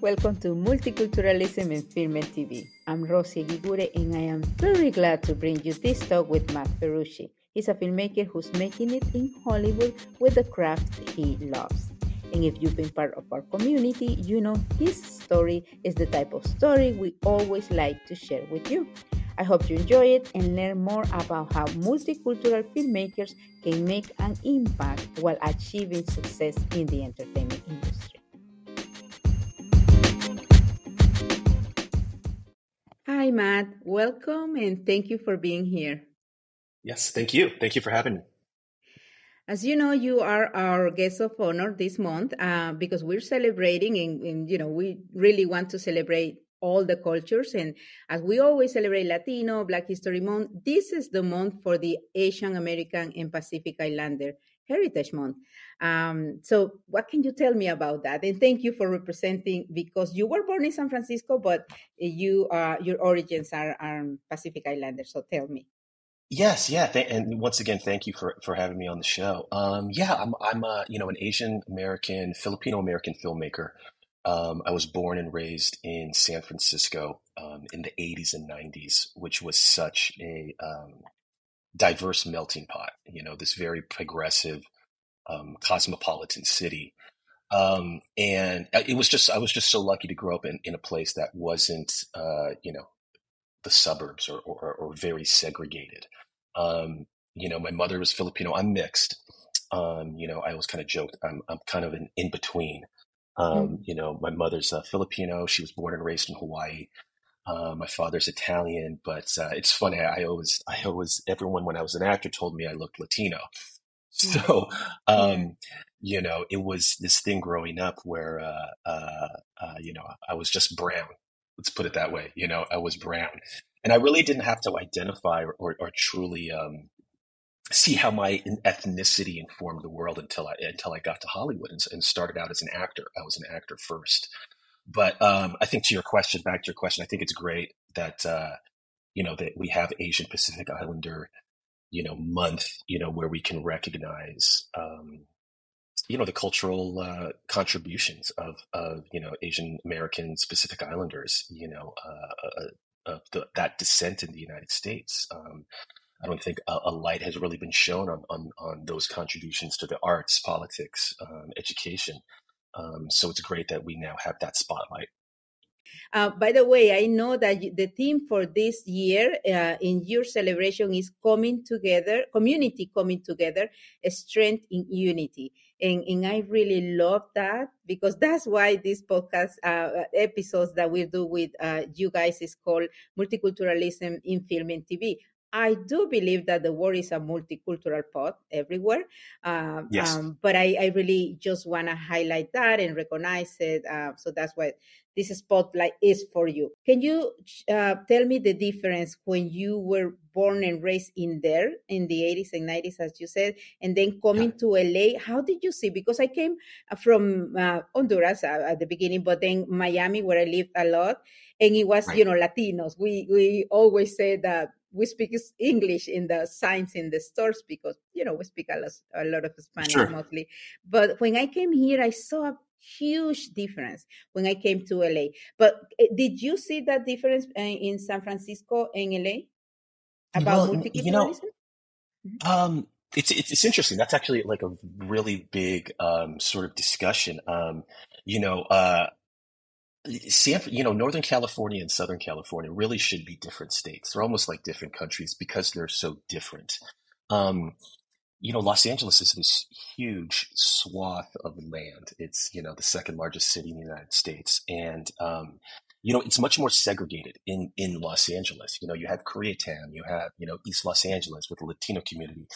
Welcome to Multiculturalism in Film and TV. I'm Rossy Eguigure and I am very glad to bring you this talk with Matt Ferrucci. He's a filmmaker who's making it in Hollywood with the craft he loves. And if you've been part of our community, you know his story is the type of story we always like to share with you. I hope you enjoy it and learn more about how multicultural filmmakers can make an impact while achieving success in the entertainment Hi, Matt. Welcome and thank you for being here. Yes, thank you. Thank you for having me. As you know, you are our guest of honor this month uh, because we're celebrating, and, and, you know we really want to celebrate all the cultures. And as we always celebrate Latino, Black History Month, this is the month for the Asian American and Pacific Islander Heritage Month. Um, so, what can you tell me about that? And thank you for representing because you were born in San Francisco, but you uh, your origins are, are Pacific Islanders. So, tell me. Yes, yeah, th- and once again, thank you for for having me on the show. Um, yeah, I'm I'm uh, you know an Asian American Filipino American filmmaker. Um, I was born and raised in San Francisco um, in the 80s and 90s, which was such a um, diverse melting pot. You know, this very progressive, um, cosmopolitan city. Um, and uh, it was just, I was just so lucky to grow up in, in a place that wasn't, uh, you know, the suburbs or, or, or very segregated. Um, you know, my mother was Filipino. I'm mixed. you know, I always kind of joked, I'm, I'm kind of an in between. Mm-hmm. Um, you know, my mother's uh, Filipino. She was born and raised in Hawaii. Uh, my father's Italian, but uh, it's funny. I, always, I always, everyone when I was an actor told me I looked Latino. So, um, you know, it was this thing growing up where, uh, uh, uh, you know, I was just brown. Let's put it that way. You know, I was brown, and I really didn't have to identify or, or, or truly um, see how my ethnicity informed the world until I until I got to Hollywood and, and started out as an actor. I was an actor first, but um, I think to your question, back to your question, I think it's great that uh, you know that we have Asian Pacific Islander, you know, month, you know, where we can recognize. Um, you know the cultural uh, contributions of, of you know Asian Americans, Pacific Islanders, you know, uh, uh of the, that descent in the United States. Um, I don't think a, a, light has really been shown on, on, on those contributions to the arts, politics, um, education. Um, so it's great that we now have that spotlight. Uh, by the way, I know that the theme for this year uh, in your celebration is coming together, community coming together, strength in unity. And, and I really love that because that's why this podcast uh, episodes that we do with uh, you guys is called Multiculturalism in Film and TV. I do believe that the world is a multicultural pot everywhere. Um, yes. Um, but I, I, really just want to highlight that and recognize it. Uh, so that's why this spotlight is for you. Can you uh, tell me the difference when you were born and raised in there in the 80s and 90s, as you said, and then coming yeah. to LA? How did you see? Because I came uh, from uh, Honduras uh, at the beginning, but then Miami, where I lived a lot, and it was, right. you know, Latinos. We, we always say that we speak English in the signs in the stores because you know we speak a lot, a lot of Spanish sure. mostly. But when I came here, I saw a huge difference when I came to LA. But eh, did you see that difference eh, in San Francisco and LA about well, multiculturalism? You know, mm-hmm. um, it's, it's, it's interesting. That's actually like a really big um, sort of discussion. Um, you know, uh, San, you know, Northern California and Southern California really should be different states. They're almost like different countries because they're so different. Um, you know, Los Angeles is this huge swath of land. It's, you know, the second largest city in the United States. And, um, you know, it's much more segregated in, in Los Angeles. You know, you have Koreatown, you have, you know, East Los Angeles with the Latino community.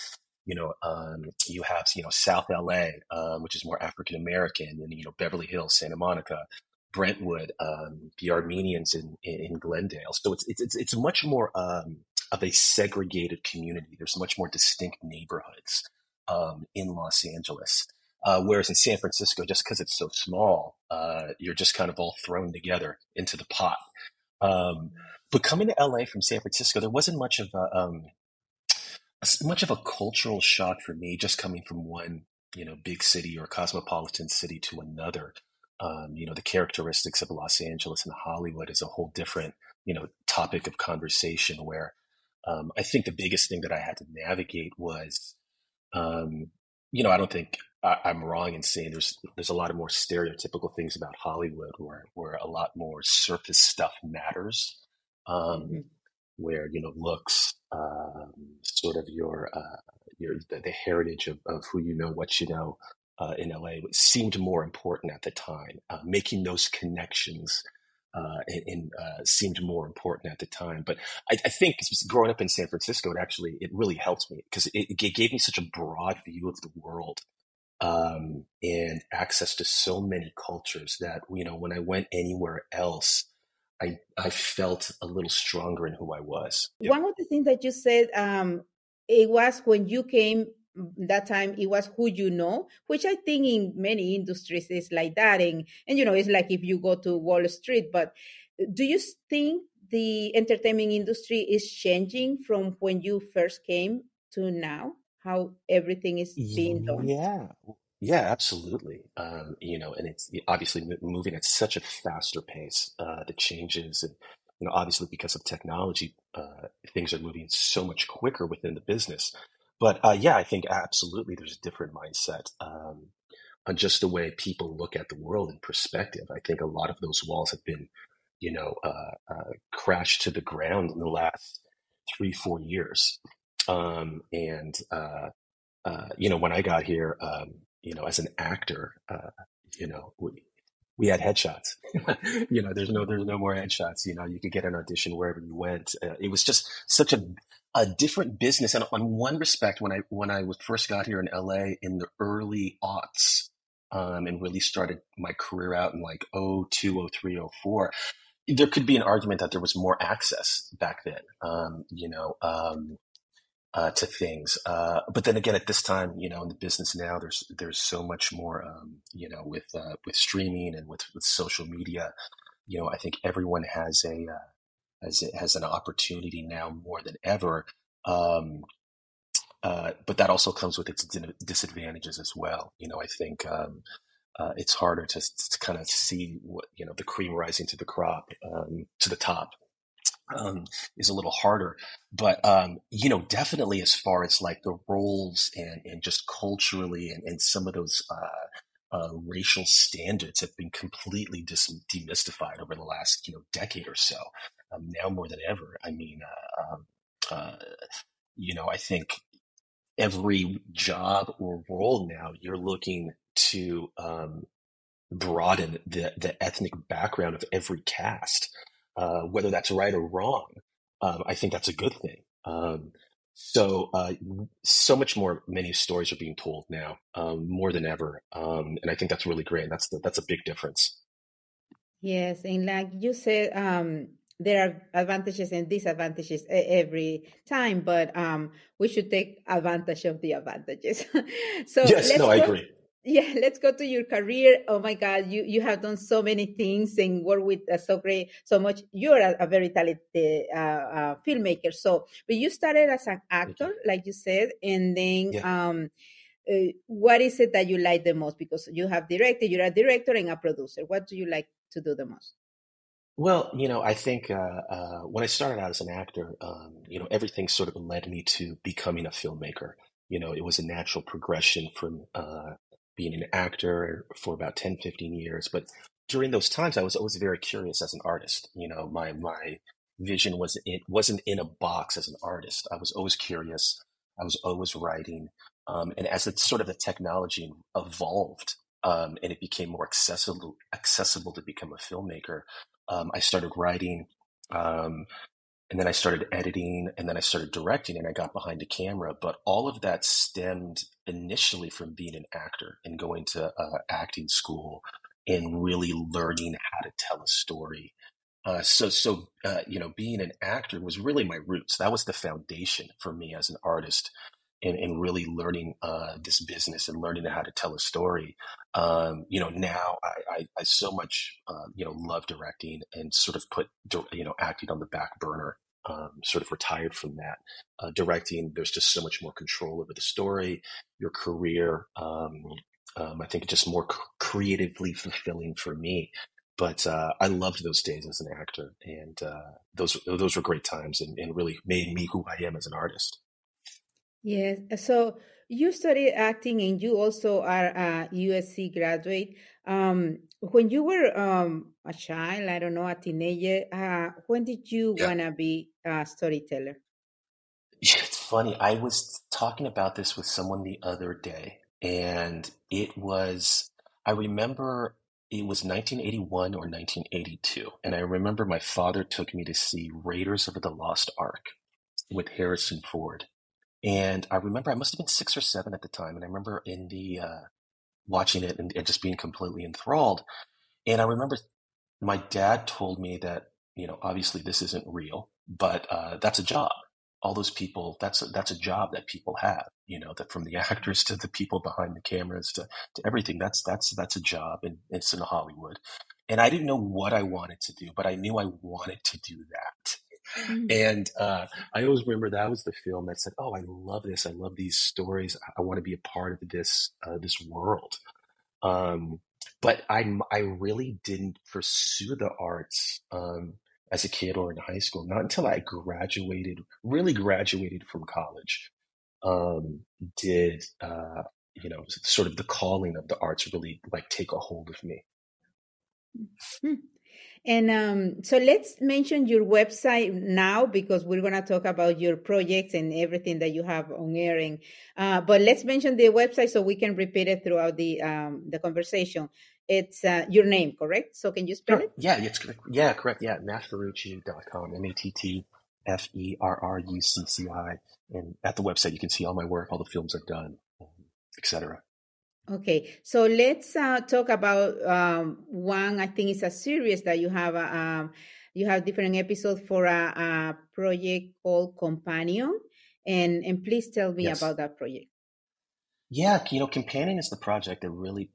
You know, um, you have, you know, South LA, um, which is more African American, and, you know, Beverly Hills, Santa Monica, Brentwood, um, the Armenians in, in Glendale. So it's, it's, it's much more, um, of a segregated community. There's much more distinct neighborhoods, um, in Los Angeles. Uh, whereas in San Francisco, just because it's so small, uh, you're just kind of all thrown together into the pot. Um, but coming to LA from San Francisco, there wasn't much of a, um, much of a cultural shock for me just coming from one, you know, big city or cosmopolitan city to another. Um, you know, the characteristics of Los Angeles and Hollywood is a whole different, you know, topic of conversation where um, I think the biggest thing that I had to navigate was, um, you know, I don't think I, am wrong in saying there's there's a lot of more stereotypical things about Hollywood where where a lot more surface stuff matters, um, mm-hmm. where you know looks, um, sort of your uh, your the, the heritage of, of who you know, what you know uh, in LA seemed more important at the time. Uh, making those connections uh, and, uh, seemed more important at the time. But I, I, think growing up in San Francisco, it actually it really helped me because it, it, gave me such a broad view of the world um, and access to so many cultures that you know when I went anywhere else. I, I felt a little stronger in who I was. One of the things that you said, um, it was when you came that time it was who you know which i think in many industries is like that. And and you know it's like if you go to wall street but do you think the entertainment industry is changing from when you first came to now? How everything is being done? yeah. Yeah absolutely. Um, you know and it's obviously moving at such a faster pace uh, the changes and you know obviously because of technology uh, things are moving so much quicker within the business but uh, yeah, I think absolutely there's a different mindset um, on just the way people look at the world in perspective. I think a lot of those walls have been, you know, uh, uh, crashed to the ground in the last three, four years. Um, and, uh, uh, you know, when I got here, um, you know, as an actor, uh, you know, we, had headshots. you know, there's no there's no more headshots. You know, you could get an audition wherever you went. Uh, it was just such a a different business. And on one respect, when I when I was first got here in LA in the early aughts, um, and really started my career out in like 02, 03, 04, there could be an argument that there was more access back then. Um, you know, um, uh, to things. Uh, but then again, at this time, you know, in the business now, there's there's so much more, um, you know, with uh, with streaming and with with social media. You know, I think everyone has a uh, has has an opportunity now more than ever. Um, uh, but that also comes with its disadvantages as well. You know, I think um, uh, it's harder to, to, kind of see what you know the cream rising to the crop um, to the top um, is a little harder. But um, you know, definitely as far as like the roles and and just culturally and, and some of those uh, uh, racial standards have been completely dis- demystified over the last you know decade or so. Um, now more than ever, I mean, uh, um, uh, you know, I think every job or role now you're looking to um, broaden the the ethnic background of every cast. Uh, whether that's right or wrong, um, I think that's a good thing. Um, so, uh, so much more. Many stories are being told now, um, more than ever, um, and I think that's really great. That's the, that's a big difference. Yes, and like you said, um, there are advantages and disadvantages every time, but um, we should take advantage of the advantages. so yes, no, I agree yeah let's go to your career. Oh my god you you have done so many things and work with uh, so great so much. You're a, a very talented uh, uh, filmmaker so but you started as an actor like you said and then yeah. um uh, what is it that you like the most? Because you have directed you're a director and a producer. What do you like to do the most? Well, you know, I think uh, uh, when I started out as an actor, um, you know, everything sort of led me to becoming a filmmaker. You know, it was a natural progression from uh, being an actor for about 10, 15 years. But during those times, I was always very curious as an artist. You know, my, my vision was it wasn't in a box as an artist. I was always curious. I was always writing. Um, and as it's sort of the technology evolved um, and it became more accessible, accessible to become a filmmaker, um, I started writing. Um, and then I started editing and then I started directing and I got behind the camera. But all of that stemmed initially from being an actor and going to uh, acting school and really learning how to tell a story. Uh, so, so uh, you know, being an actor was really my roots. That was the foundation for me as an artist, and, and really learning uh, this business and learning how to tell a story. Um, you know, now I, I, I so much, uh, you know, love directing and sort of put, you know, acting on the back burner. Um, sort of retired from that. Uh, directing, there's just so much more control over the story, your career. Um, Um, I think just more creatively fulfilling for me. But uh, I loved those days as an actor, and uh, those those were great times, and, and really made me who I am as an artist. Yes. So you studied acting, and you also are a USC graduate. Um, when you were um, a child, I don't know, a teenager, uh, when did you Yeah. wanna be a storyteller? It's funny. I was talking about this with someone the other day, and it was, I remember it was 1981 or 1982, and I remember my father took me to see Raiders of the Lost Ark with Harrison Ford. And I remember I must have been six or seven at the time, and I remember in the uh, watching it and, and just being completely enthralled. And I remember my dad told me that, you know, obviously this isn't real, but uh, that's a job. All those people, that's a, that's a job that people have, you know, that from the actors to the people behind the cameras to, to everything, that's, that's, that's a job and it's in Hollywood. And I didn't know what I wanted to do, but I knew I wanted to do that. Mm. And uh, I always remember that was the film that said, "Oh, I love this. I love these stories. I, I want to be a part of this uh, this world." Um, but I I really didn't pursue the arts um, as a kid or in high school. Not until I graduated, really graduated from college, um, did uh, you know sort of the calling of the arts really like take a hold of me. Hmm. And um, so let's mention your website now because we're going to talk about your projects and everything that you have on airing. Uh, but let's mention the website so we can repeat it throughout the um, the conversation. It's uh, your name, correct? So can you spell Sure. it? Yeah, it's correct. Yeah, correct. Yeah, mattferrucci.com, M-A-T-T-F-E-R-R-U-C-C-I. And at the website, you can see all my work, all the films I've done, etc. Okay, so let's uh, talk about um, one. I think it's a series that you have. uh, Um, you have different episodes for a, a project called Companion, and and please tell me Yes. about that project. Yeah, you know, Companion is the project that really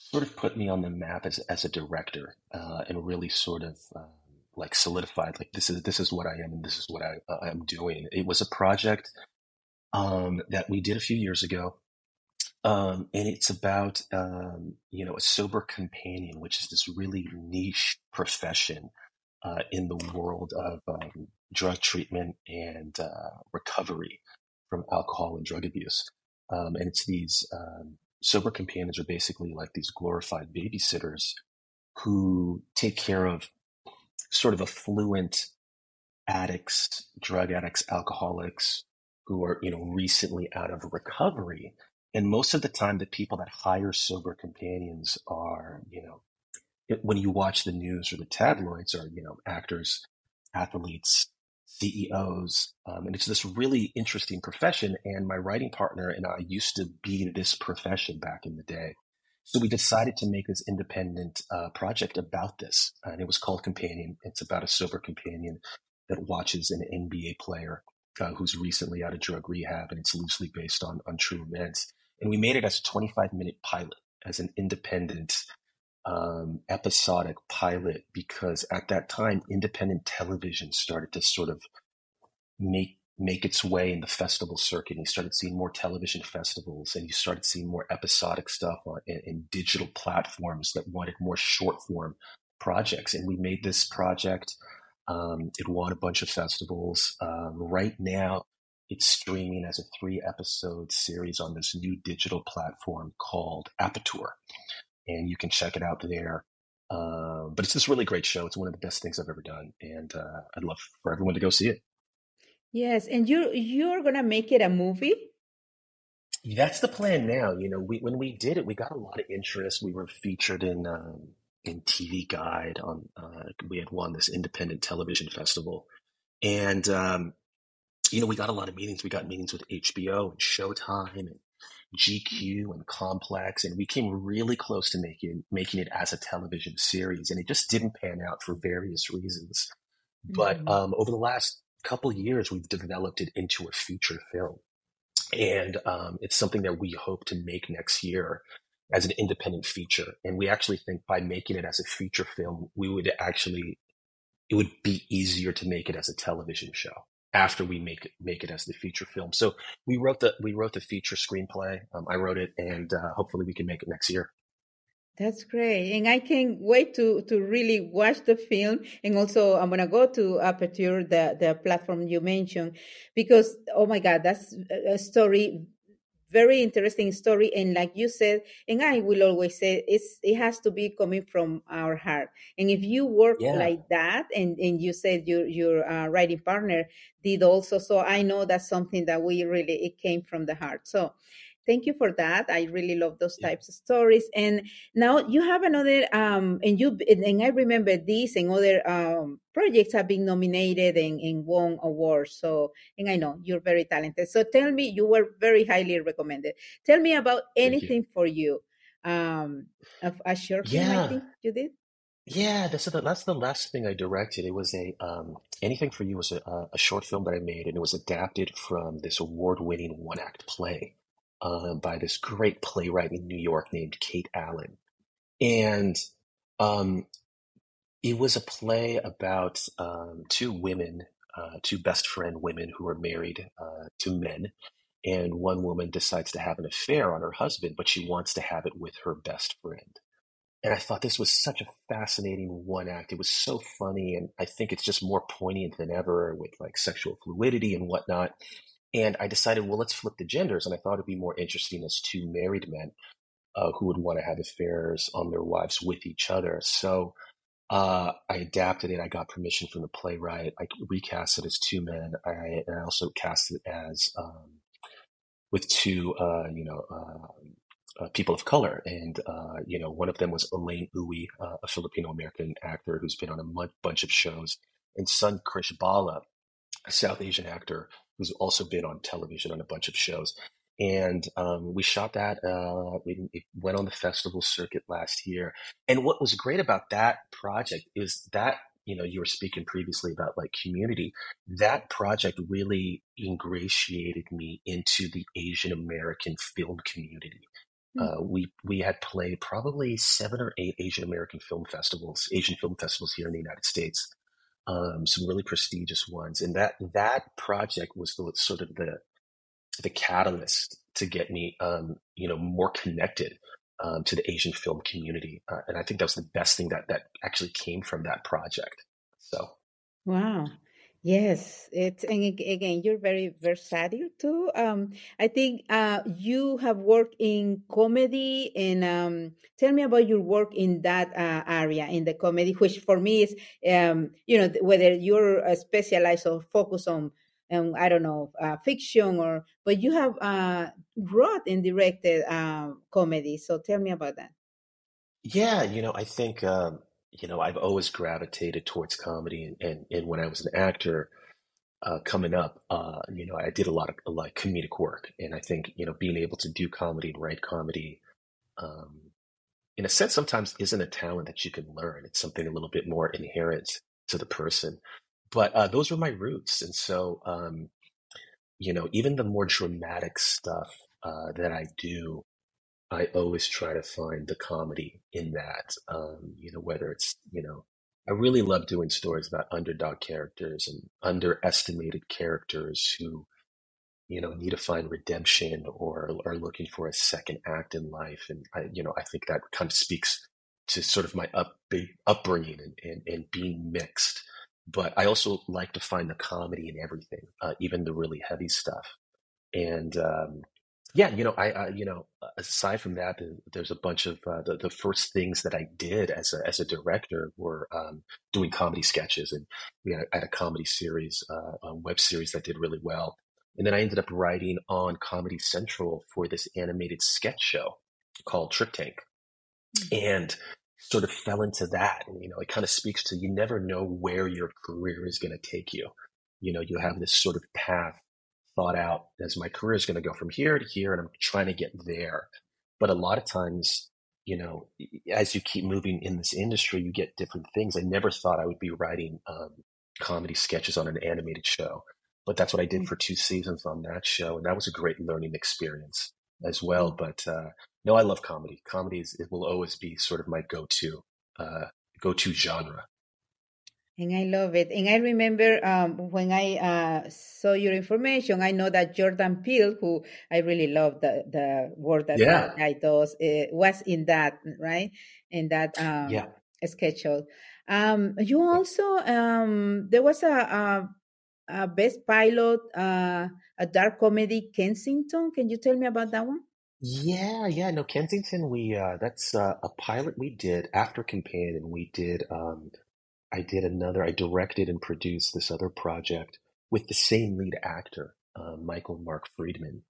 sort of put me on the map as as a director, uh, and really sort of um, like solidified like this is this is what I am and this is what I uh, I'm doing. It was a project um, that we did a few years ago, um, and it's about um, you know a sober companion, which is this really niche profession uh, in the world of um, drug treatment and uh, recovery from alcohol and drug abuse. Um, and it's these um, sober companions are basically like these glorified babysitters who take care of sort of affluent addicts, drug addicts, alcoholics who are, you know, recently out of recovery. And most of the time, the people that hire sober companions are, you know, when you watch the news or the tabloids, are, you know, actors, athletes, CEOs. Um, and it's this really interesting profession. And my writing partner and I used to be this profession back in the day. So we decided to make this independent uh, project about this. And it was called Companion. It's about a sober companion that watches an NBA player uh, who's recently out of drug rehab, and it's loosely based on on true events. And we made it as a 25 minute pilot, as an independent um, episodic pilot, because at that time, independent television started to sort of make make its way in the festival circuit. And you started seeing more television festivals, and you started seeing more episodic stuff on in, in digital platforms that wanted more short form projects. And we made this project. Um, it won a bunch of festivals. Um, right now, it's streaming as a three episode series on this new digital platform called Aperture, and you can check it out there. Um, but it's this really great show. It's one of the best things I've ever done, and uh, I'd love for everyone to go see it. Yes, and you you're gonna make it a movie. That's the plan now. You know, we when we did it, we got a lot of interest. We were featured in um, in TV Guide. On uh, we had won this independent television festival, and um, you know, we got a lot of meetings. We got meetings with HBO and Showtime and GQ and Complex, and we came really close to making making it as a television series, and it just didn't pan out for various reasons. But Mhm. um, over the last couple years, we've developed it into a feature film, and um, it's something that we hope to make next year as an independent feature. And we actually think by making it as a feature film, we would actually it would be easier to make it as a television show. After we make it make it as the feature film. So we wrote the we wrote the feature screenplay. Um, I wrote it, and uh, hopefully we can make it next year. That's great, and I can't wait to to really watch the film. And also, I'm gonna go to Aperture, the the platform you mentioned, because oh my God, that's a story very interesting story and like you said and i will always say it's it has to be coming from our heart and if you work yeah. like that and and you said your your uh, writing partner did also so i know that's something that we really it came from the heart so thank you for that. I really love those types of stories. And now you have another, um, and you and I remember this and other um, projects have been nominated and, and won awards. So, and I know you're very talented. So tell me, you were very highly recommended. Tell me about anything you. for you. Um, a, a short film, yeah. I think you did. Yeah, that's the, that's the last thing I directed. It was a um, anything for you was a, a short film that I made, and it was adapted from this award-winning one-act play uh, by this great playwright in New York named Kate Allen. And um, it was a play about um, two women, uh, two best friend women who are married uh, to men. And one woman decides to have an affair on her husband, but she wants to have it with her best friend. And I thought this was such a fascinating one act. It was so funny. And I think it's just more poignant than ever with like sexual fluidity and whatnot. And I decided, well, let's flip the genders. And I thought it'd be more interesting as two married men uh, who would want to have affairs on their wives with each other. So uh, I adapted it. I got permission from the playwright. I recast it as two men. I, I also cast it as um, with two, uh, you know, uh, uh, people of color. And, uh, you know, one of them was Alain Uy, a Filipino American actor who's been on a bunch of shows, and Sunkrish Bala, a South Asian actor who's also been on television on a bunch of shows. And um, we shot that. Uh, we, it went on the festival circuit last year. And what was great about that project is that you know you were speaking previously about like community. That project really ingratiated me into the Asian American film community. Mm-hmm. Uh, we we had played probably seven or eight Asian American film festivals, Asian film festivals here in the United States, um, some really prestigious ones, and that that project was the, sort of the the catalyst to get me, um, you know, more connected um, to the Asian film community, uh, and I think that was the best thing that that actually came from that project. So, wow, Yes, it's and again, you're very versatile too. Um, I think uh, you have worked in comedy, and um, tell me about your work in that uh, area in the comedy, which for me is, um, you know, whether you're uh, specialized or focus on, um, I don't know, uh, fiction or, but you have uh, wrote and directed comedy. So tell me about that. Yeah, you know, I think. Um you know, I've always gravitated towards comedy, and and, and when I was an actor, uh, coming up, uh, you know, I did a lot of a lot of comedic work, and I think you know being able to do comedy and write comedy, um, in a sense, sometimes isn't a talent that you can learn. It's something a little bit more inherent to the person. But uh, those were my roots, and so um, you know, even the more dramatic stuff uh, that I do, I always try to find the comedy in that. Um, you know, whether it's, you know, I really love doing stories about underdog characters and underestimated characters who, you know, need to find redemption or are looking for a second act in life. And I, you know, I think that kind of speaks to sort of my up, upbringing and, and, and being mixed. But I also like to find the comedy in everything, uh, even the really heavy stuff. And um, yeah, you know, I, I, you know, aside from that, there's a bunch of uh, the, the first things that I did as a as a director were um, doing comedy sketches, and we had, had a comedy series, uh, a web series that did really well. And then I ended up writing on Comedy Central for this animated sketch show called TripTank, mm-hmm. and sort of fell into that. And you know, it kind of speaks to you never know where your career is going to take you. You know, you have this sort of path thought out as my career is going to go from here to here and I'm trying to get there. But a lot of times, you know, as you keep moving in this industry, you get different things. I never thought I would be writing um, comedy sketches on an animated show, but that's what I did mm. for two seasons on that show. And that was a great learning experience as well. Mm. But uh, no, I love comedy. Comedy is, it will always be sort of my go-to, uh, go-to genre. And I love it. And I remember um, when I uh, saw your information, I know that Jordan Peele, who I really love the, the work that yeah. that guy does, uh, was in that, right? In that um, yeah. schedule. Um, you also, um, there was a, a, a best pilot, uh, a dark comedy, Kensington. Can you tell me about that one? Yeah, yeah, no, Kensington, we uh that's uh, a pilot we did after Companion. We did um I did another, I directed and produced this other project with the same lead actor, uh, Michael Mark Friedman,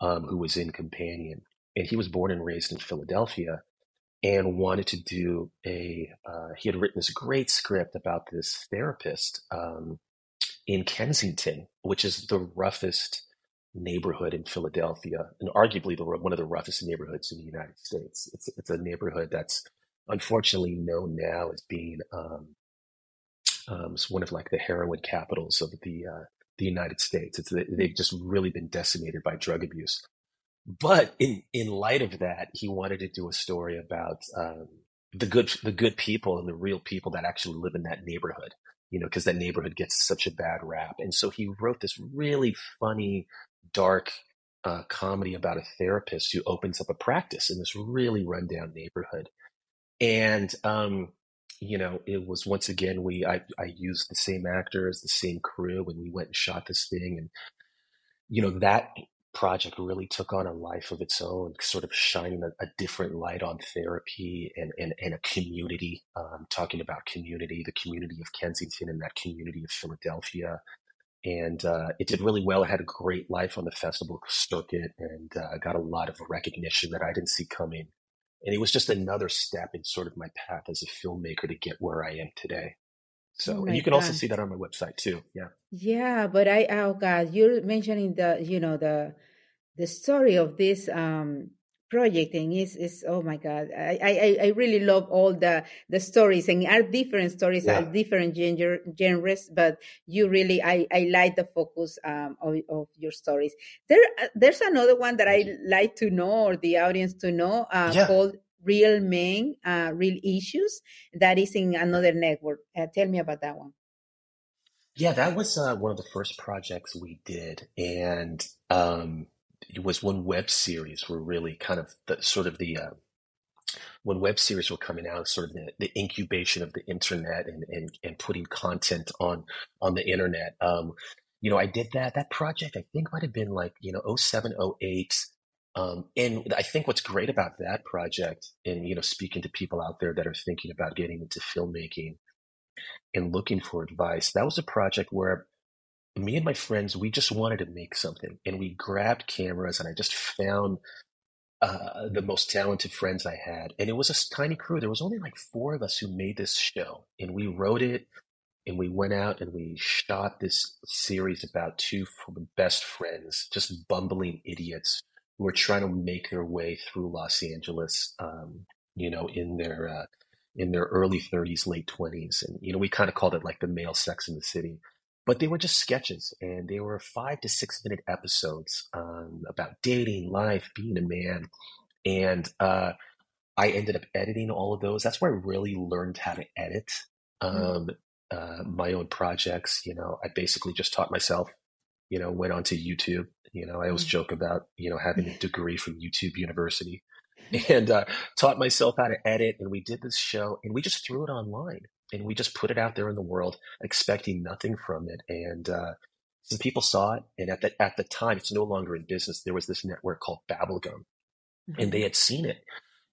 um, who was in Companion. And he was born and raised in Philadelphia and wanted to do a, uh, he had written this great script about this therapist um, in Kensington, which is the roughest neighborhood in Philadelphia, and arguably the, one of the roughest neighborhoods in the United States. It's, it's a neighborhood that's unfortunately known now as being um, um, it's one of like the heroin capitals of the uh, the United States. It's they've just really been decimated by drug abuse. But in in light of that, he wanted to do a story about um, the good the good people and the real people that actually live in that neighborhood. You know, because that neighborhood gets such a bad rap, and so he wrote this really funny, dark uh, comedy about a therapist who opens up a practice in this really rundown neighborhood. And um, you know, it was once again we I I used the same actors, the same crew, and we went and shot this thing, and you know that project really took on a life of its own, sort of shining a, a different light on therapy and and, and a community, um, talking about community, the community of Kensington and that community of Philadelphia. And uh, it did really well. It had a great life on the festival circuit and uh, got a lot of recognition that I didn't see coming and it was just another step in sort of my path as a filmmaker to get where I am today. So, oh and you can God. also see that on my website too. Yeah. Yeah, but I oh God, you're mentioning the you know the the story of this um projecting is is oh my god I, I i really love all the the stories and are different stories yeah. are different gender genres but you really i i like the focus um of, of your stories there uh, there's another one that i like to know or the audience to know uh, yeah. called real men uh, real issues that is in another network uh, tell me about that one yeah that was uh, one of the first projects we did and um it was when web series were really kind of the sort of the uh, when web series were coming out, sort of the, the incubation of the internet and, and, and putting content on on the internet. Um, you know, I did that. That project I think might have been like you know 07, 08. Um, and I think what's great about that project, and you know, speaking to people out there that are thinking about getting into filmmaking and looking for advice, that was a project where me and my friends, we just wanted to make something and we grabbed cameras and I just found uh, the most talented friends I had. And it was a tiny crew. There was only like four of us who made this show and we wrote it and we went out and we shot this series about two best friends, just bumbling idiots who are trying to make their way through Los Angeles, um, you know, in their, uh, in their early 30s, late 20s. And, you know, we kind of called it like the male sex in the city but they were just sketches and they were five to six minute episodes um, about dating life being a man and uh, i ended up editing all of those that's where i really learned how to edit mm. um, uh, my own projects you know i basically just taught myself you know went onto youtube you know i always mm. joke about you know having a degree from youtube university and uh, taught myself how to edit and we did this show and we just threw it online and we just put it out there in the world, expecting nothing from it. And uh, some people saw it, and at the at the time, it's no longer in business. There was this network called Babelgum, mm-hmm. and they had seen it,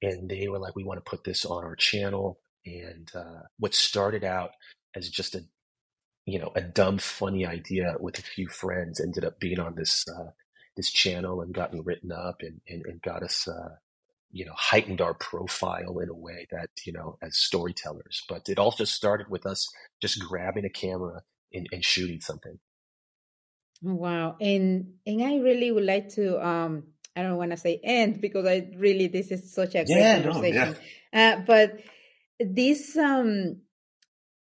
and they were like, "We want to put this on our channel." And uh, what started out as just a you know a dumb, funny idea with a few friends ended up being on this uh, this channel and gotten written up and and, and got us uh, you know, heightened our profile in a way that, you know, as storytellers. But it all just started with us just grabbing a camera and, and shooting something. Wow. And and I really would like to um I don't want to say end because I really this is such a great yeah, conversation. No, yeah. uh, but this um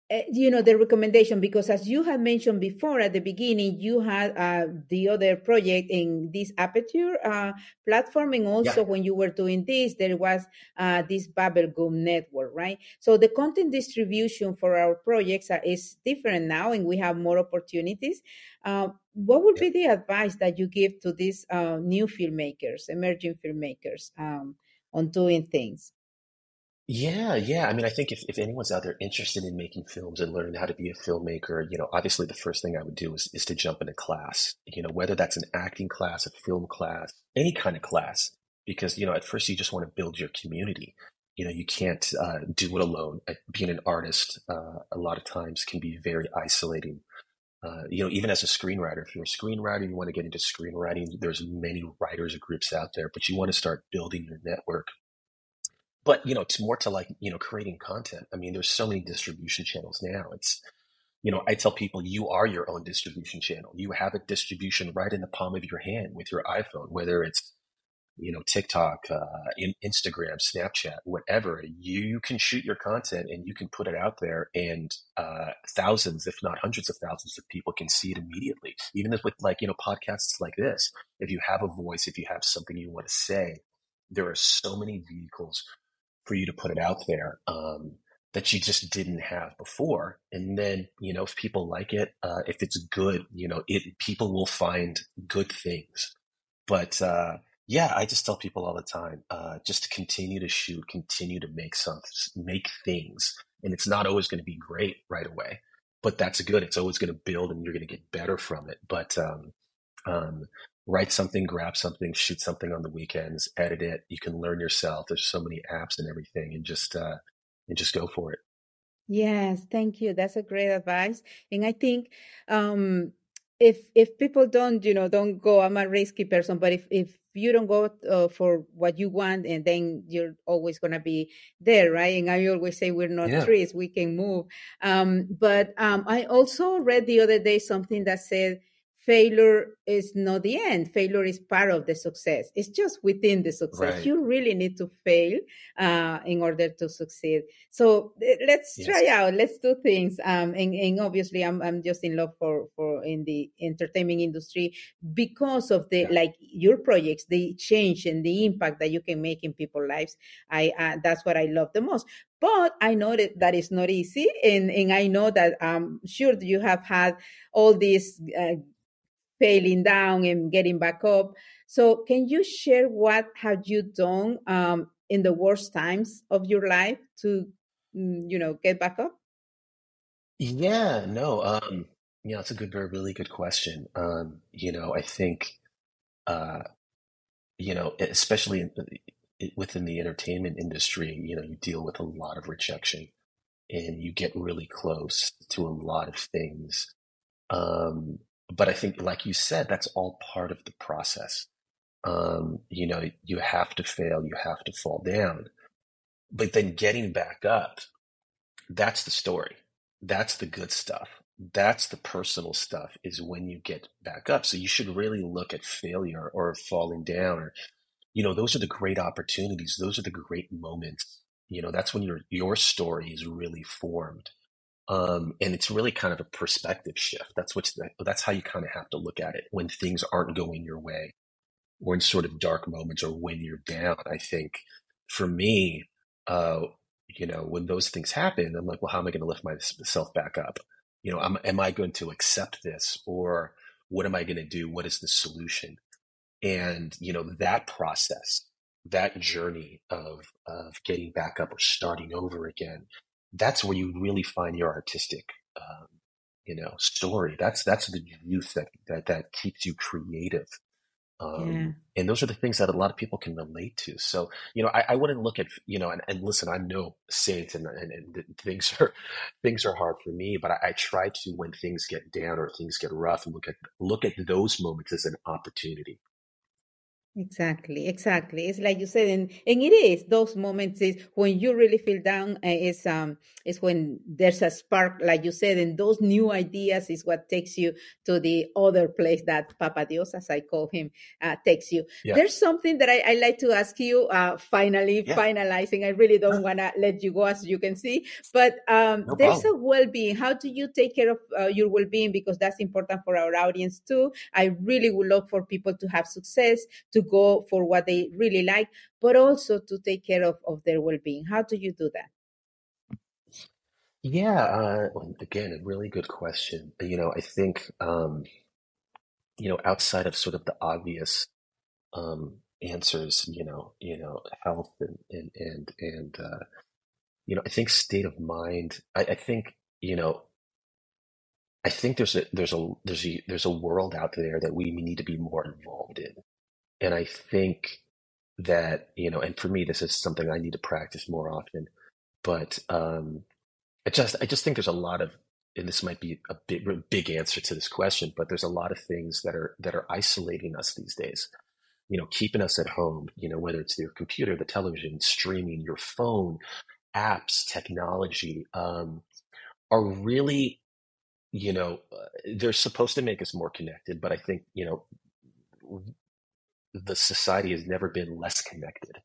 uh, you know the recommendation because as you had mentioned before at the beginning you had uh, the other project in this aperture uh, platform and also yeah. when you were doing this there was uh, this bubblegum network right so the content distribution for our projects is different now and we have more opportunities uh, what would yeah. be the advice that you give to these uh, new filmmakers emerging filmmakers um, on doing things yeah, yeah. I mean, I think if, if anyone's out there interested in making films and learning how to be a filmmaker, you know, obviously the first thing I would do is, is to jump into class, you know, whether that's an acting class, a film class, any kind of class, because, you know, at first you just want to build your community. You know, you can't uh, do it alone. Being an artist, uh, a lot of times can be very isolating. Uh, you know, even as a screenwriter, if you're a screenwriter, you want to get into screenwriting, there's many writers groups out there, but you want to start building your network but you know, it's more to like you know creating content. I mean, there's so many distribution channels now. It's you know, I tell people you are your own distribution channel. You have a distribution right in the palm of your hand with your iPhone, whether it's you know TikTok, uh, in Instagram, Snapchat, whatever. You can shoot your content and you can put it out there, and uh, thousands, if not hundreds of thousands, of people can see it immediately. Even with like you know podcasts like this, if you have a voice, if you have something you want to say, there are so many vehicles for you to put it out there um, that you just didn't have before. And then, you know, if people like it, uh, if it's good, you know, it people will find good things. But uh, yeah, I just tell people all the time, uh, just to continue to shoot, continue to make some, make things, and it's not always going to be great right away, but that's good. It's always going to build, and you're going to get better from it. But um, um, write something, grab something, shoot something on the weekends, edit it. You can learn yourself. There's so many apps and everything, and just uh, and just go for it. Yes, thank you. That's a great advice, and I think um, if if people don't, you know, don't go. I'm a risky person, but if if you don't go uh, for what you want, and then you're always gonna be there, right? And I always say we're not yeah. trees; we can move. Um, but um, I also read the other day something that said failure is not the end. Failure is part of the success. It's just within the success. Right. You really need to fail uh, in order to succeed. So eh, let's yes. try out. Let's do things. Um, and, and, obviously, I'm I'm just in love for for in the entertainment industry because of the yeah. like your projects, the change and the impact that you can make in people's lives. I uh, that's what I love the most. But I know that that is not easy, and and I know that I'm sure you have had all these. Uh, failing down and getting back up. So, can you share what have you done um, in the worst times of your life to, mm, you know, get back up? Yeah, no, um, yeah, it's a good, very, really good question. Um, you know, I think, uh, you know, especially in, within the entertainment industry, you know, you deal with a lot of rejection and you get really close to a lot of things. Um, but I think, like you said, that's all part of the process. Um, you know, you have to fail, you have to fall down, but then getting back up, that's the story. That's the good stuff. That's the personal stuff is when you get back up. So you should really look at failure or falling down or, you know, those are the great opportunities. Those are the great moments. You know, that's when your, your story is really formed. Um, and it's really kind of a perspective shift. That's what's the, that's how you kind of have to look at it when things aren't going your way, or in sort of dark moments, or when you're down. I think for me, uh, you know, when those things happen, I'm like, well, how am I going to lift myself back up? You know, am, am I going to accept this, or what am I going to do? What is the solution? And you know, that process, that journey of of getting back up or starting over again that's where you really find your artistic, um, you know, story. That's that's the youth that that that keeps you creative. Um, yeah. And those are the things that a lot of people can relate to. So, you know, I, I wouldn't look at, you know, and, and listen, I'm no saint and, and, and, things are, things are hard for me, but I, I, try to, when things get down or things get rough, look at, look at those moments as an opportunity. Exactly, exactly. It's like you said, and, and it is those moments is when you really feel down. Uh, is um is when there's a spark, like you said, and those new ideas is what takes you to the other place that Papa Dios, as I call him, uh, takes you. Yeah. There's something that I, I like to ask you. Uh, finally, yeah. finalizing. I really don't want to let you go, as you can see, but um, no there's a well-being. How do you take care of uh, your well-being? Because that's important for our audience too. I really would love for people to have success to go for what they really like, but also to take care of, of their well being. How do you do that? Yeah, uh, again, a really good question. You know, I think, um, you know, outside of sort of the obvious um, answers, you know, you know, health and and and and uh, you know, I think state of mind. I, I think you know, I think there's a there's a there's a there's a world out there that we need to be more involved in. And I think that, you know, and for me, this is something I need to practice more often. But um, I just, I just think there's a lot of, and this might be a big, big answer to this question, but there's a lot of things that are that are isolating us these days. You know, keeping us at home. You know, whether it's your computer, the television, streaming, your phone, apps, technology, um, are really, you know, uh, they're supposed to make us more connected. But I think you know the society has never been less connected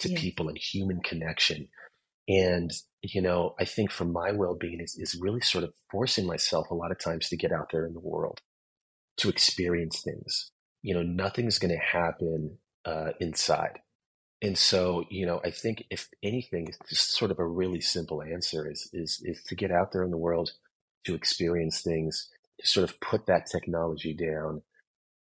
to yeah. people and human connection. And, you know, I think for my well being is, is really sort of forcing myself a lot of times to get out there in the world, to experience things. You know, nothing's going to happen uh, inside. And so, you know, I think if anything, just sort of a really simple answer is, is, is to get out there in the world, to experience things, to sort of put that technology down,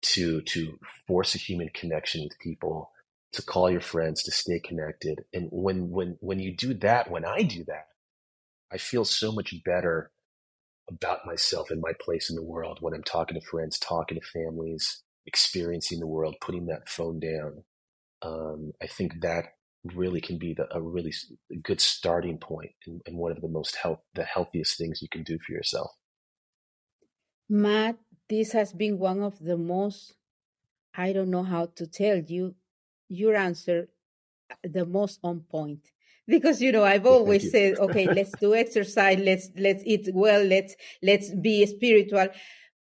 to to force a human connection with people to call your friends to stay connected. And when when when you do that when i do that i feel so much better about myself and my place in the world when i'm talking to friends talking to families experiencing the world putting that phone down. Um, i think that really can be the, a really good starting point and, and one of the most health the healthiest things you can do for yourself. Matt this has been one of the most, I don't know how to tell you, your answer, uh, the most on point because you know i've always said okay let's do exercise let's let's eat well let's let's be spiritual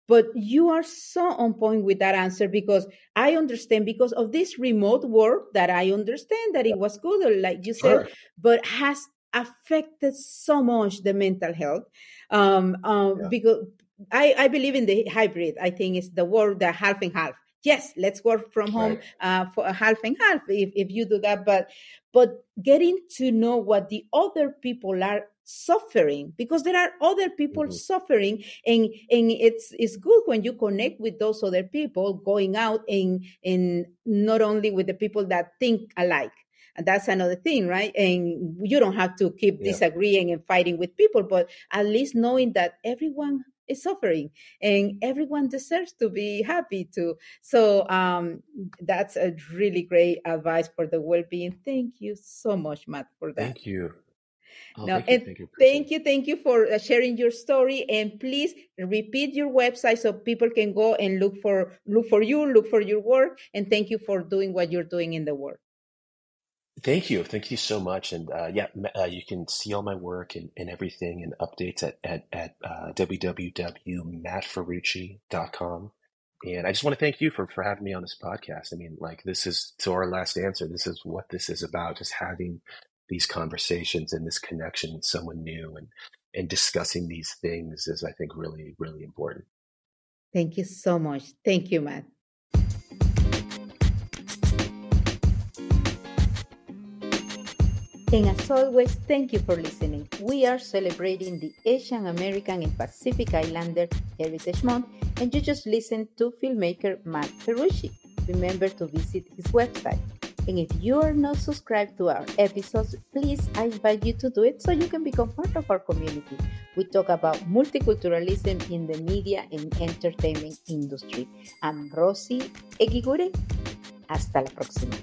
but you are so on point with that answer because i understand because of this remote work that i understand that it was good like you said sure. but has affected so much the mental health um, um yeah. because I, I believe in the hybrid. I think it's the word the half and half. Yes, let's work from home right. uh, for a half and half if, if you do that. But but getting to know what the other people are suffering because there are other people mm-hmm. suffering and and it's it's good when you connect with those other people going out and and not only with the people that think alike and that's another thing right and you don't have to keep yeah. disagreeing and fighting with people but at least knowing that everyone is suffering and everyone deserves to be happy too. So um, that's a really great advice for the well-being. Thank you so much matt for that. Thank you. Oh, no, thank, you, thank, you, thank you, thank you for uh, sharing your story, and please repeat your website so people can go and look for look for you, look for your work, and thank you for doing what you're doing in the world. Thank you. Thank you so much. And uh, yeah, uh, you can see all my work and, and everything and updates at, at, at uh, www.mattferrucci.com. And I just want to thank you for, for having me on this podcast. I mean, like, this is to our last answer. This is what this is about just having these conversations and this connection with someone new and, and discussing these things is, I think, really, really important. Thank you so much. Thank you, Matt. And as always, thank you for listening. We are celebrating the Asian American and Pacific Islander Heritage Month, and you just listened to filmmaker Matt Ferrucci. Remember to visit his website. And if you are not subscribed to our episodes, please I invite you to do it so you can become part of our community. We talk about multiculturalism in the media and entertainment industry. I'm Rossy Eguigure. Hasta la próxima.